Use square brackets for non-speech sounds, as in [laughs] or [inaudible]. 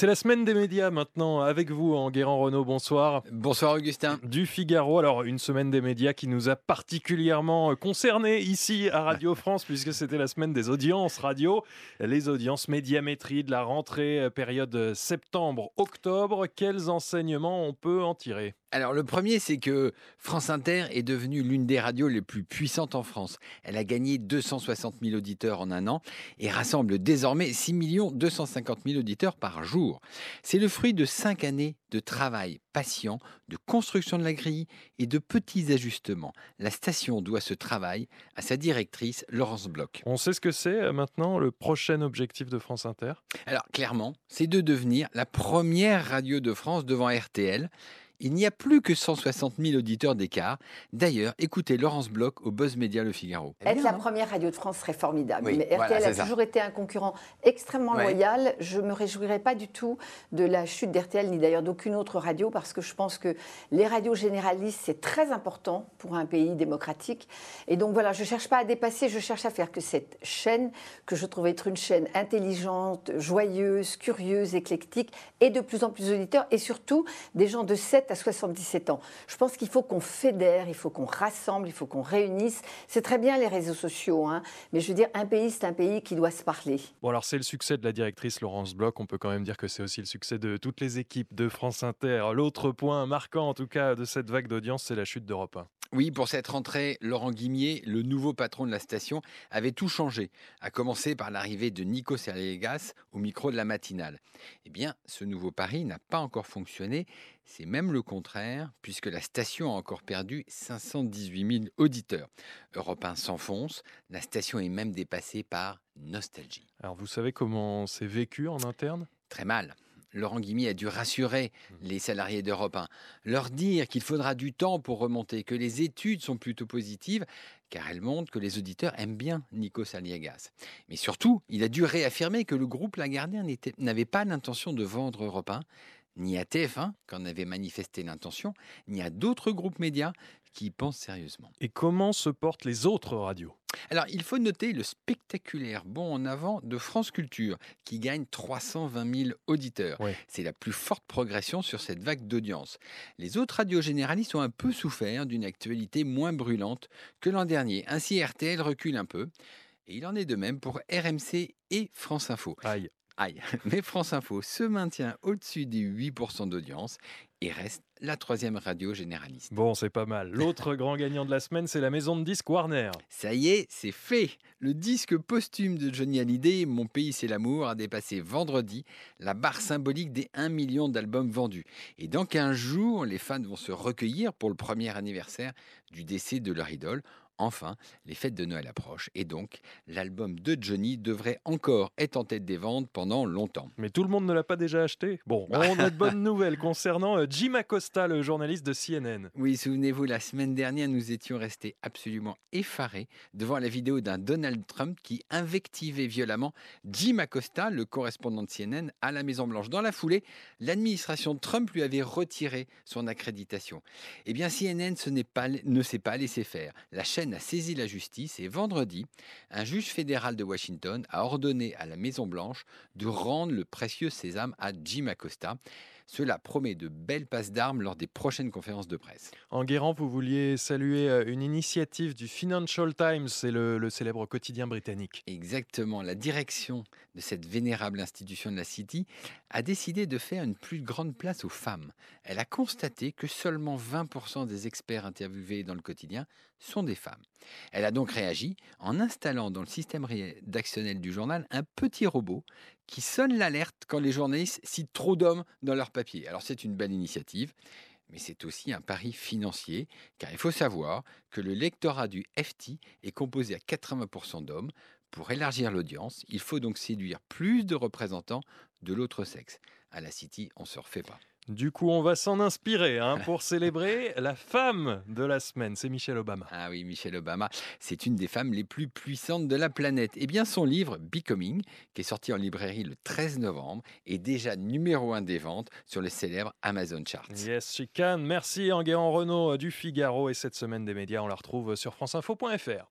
C'est la semaine des médias maintenant avec vous, Enguerrand Renault. Bonsoir. Bonsoir Augustin. Du Figaro. Alors, une semaine des médias qui nous a particulièrement concernés ici à Radio France, puisque c'était la semaine des audiences radio, les audiences médiamétrie de la rentrée euh, période septembre-octobre. Quels enseignements on peut en tirer? Alors le premier, c'est que France Inter est devenue l'une des radios les plus puissantes en France. Elle a gagné 260 000 auditeurs en un an et rassemble désormais 6 250 000 auditeurs par jour. C'est le fruit de cinq années de travail patient, de construction de la grille et de petits ajustements. La station doit ce travail à sa directrice Laurence Bloch. On sait ce que c'est euh, maintenant le prochain objectif de France Inter? Alors clairement, c'est de devenir la première radio de France devant RTL il n'y a plus que 160 000 auditeurs d'écart. D'ailleurs, écoutez Laurence Bloch au Buzz Média Le Figaro. Être la première radio de France serait formidable. mais RTL a toujours été un concurrent extrêmement loyal. Je ne me réjouirais pas du tout de la chute d'RTL, ni d'ailleurs d'aucune autre radio, parce que je pense que les radios généralistes, c'est très important pour un pays démocratique. Et donc voilà, je ne cherche pas à dépasser, je cherche à faire que cette chaîne, que je trouve être une chaîne intelligente, joyeuse, curieuse, éclectique, et de plus en plus d'auditeurs, et surtout des gens de 7 à 77 ans. Je pense qu'il faut qu'on fédère, il faut qu'on rassemble, il faut qu'on réunisse. C'est très bien les réseaux sociaux, hein, mais je veux dire, un pays, c'est un pays qui doit se parler. Bon, alors c'est le succès de la directrice Laurence Bloch. On peut quand même dire que c'est aussi le succès de toutes les équipes de France Inter. L'autre point marquant, en tout cas, de cette vague d'audience, c'est la chute d'Europe 1. Oui, pour cette rentrée, Laurent Guimier, le nouveau patron de la station, avait tout changé, à commencer par l'arrivée de Nico Serlegas au micro de la matinale. Eh bien, ce nouveau pari n'a pas encore fonctionné, c'est même le contraire, puisque la station a encore perdu 518 000 auditeurs. Europe 1 s'enfonce, la station est même dépassée par Nostalgie. Alors, vous savez comment c'est vécu en interne? Très mal. Laurent Guimy a dû rassurer mmh. les salariés d'Europe 1, leur dire qu'il faudra du temps pour remonter, que les études sont plutôt positives, car elles montrent que les auditeurs aiment bien Nico Saliegas. Mais surtout, il a dû réaffirmer que le groupe Lagardère n'avait pas l'intention de vendre Europe 1, ni à TF1, qu'en avait manifesté l'intention, ni à d'autres groupes médias qui y pensent sérieusement. Et comment se portent les autres radios? Alors, il faut noter le spectaculaire bond en avant de France Culture, qui gagne 320 000 auditeurs. C'est la plus forte progression sur cette vague d'audience. Les autres radios généralistes ont un peu souffert d'une actualité moins brûlante que l'an dernier. Ainsi, RTL recule un peu. Et il en est de même pour RMC et France Info. Aïe. Aïe. [laughs] Mais France Info se maintient au-dessus des 8% d'audience et reste la troisième radio généraliste. Bon, c'est pas mal. L'autre [laughs] grand gagnant de la semaine, c'est la maison de disques Warner. Ça y est, c'est fait. Le disque posthume de Johnny Hallyday, Mon pays c'est l'amour, a dépassé vendredi la barre symbolique des 1 million d'albums vendus. Et dans 15 jours, les fans vont se recueillir pour le premier anniversaire du décès de leur idole Enfin, les fêtes de Noël approchent et donc l'album de Johnny devrait encore être en tête des ventes pendant longtemps. Mais tout le monde ne l'a pas déjà acheté Bon, on a de bonnes [laughs] nouvelles concernant euh, Jim Acosta, le journaliste de CNN. Oui, souvenez-vous, la semaine dernière, nous étions restés absolument effarés devant la vidéo d'un Donald Trump qui invectivait violemment Jim Acosta, le correspondant de CNN, à la Maison-Blanche. Dans la foulée, l'administration Trump lui avait retiré son accréditation. Eh bien, CNN pas, ne s'est pas laissé faire. La chaîne a saisi la justice et vendredi, un juge fédéral de Washington a ordonné à la Maison-Blanche de rendre le précieux sésame à Jim Acosta. Cela promet de belles passes d'armes lors des prochaines conférences de presse. En Guérant, vous vouliez saluer euh, une initiative du Financial Times, c'est le, le, célèbre quotidien britannique. Exactement. La direction de cette vénérable institution de la City a décidé de faire une plus grande place aux femmes. Elle a constaté que seulement 20% des experts interviewés dans le quotidien sont des femmes. Elle a donc réagi en installant dans le système rédactionnel du journal un petit robot qui sonne l'alerte quand les journalistes citent trop d'hommes dans leur papier. Alors c'est une belle initiative, mais c'est aussi un pari financier, car il faut savoir que le lectorat du FT est composé à 80% d'hommes. Pour élargir l'audience, il faut donc séduire plus de représentants de l'autre sexe. À la City, on ne se refait pas. Du coup, on va s'en inspirer hein, pour [laughs] célébrer la femme de la semaine. C'est Michelle Obama. Ah oui, Michelle Obama, c'est une des femmes les plus puissantes de la planète. Eh bien, son livre Becoming, qui est sorti en librairie le 13 novembre, est déjà numéro un des ventes sur le célèbre Amazon Charts. Yes, she can. Merci Enguerrand Renault du Figaro. Et cette semaine des médias, on la retrouve sur franceinfo.fr.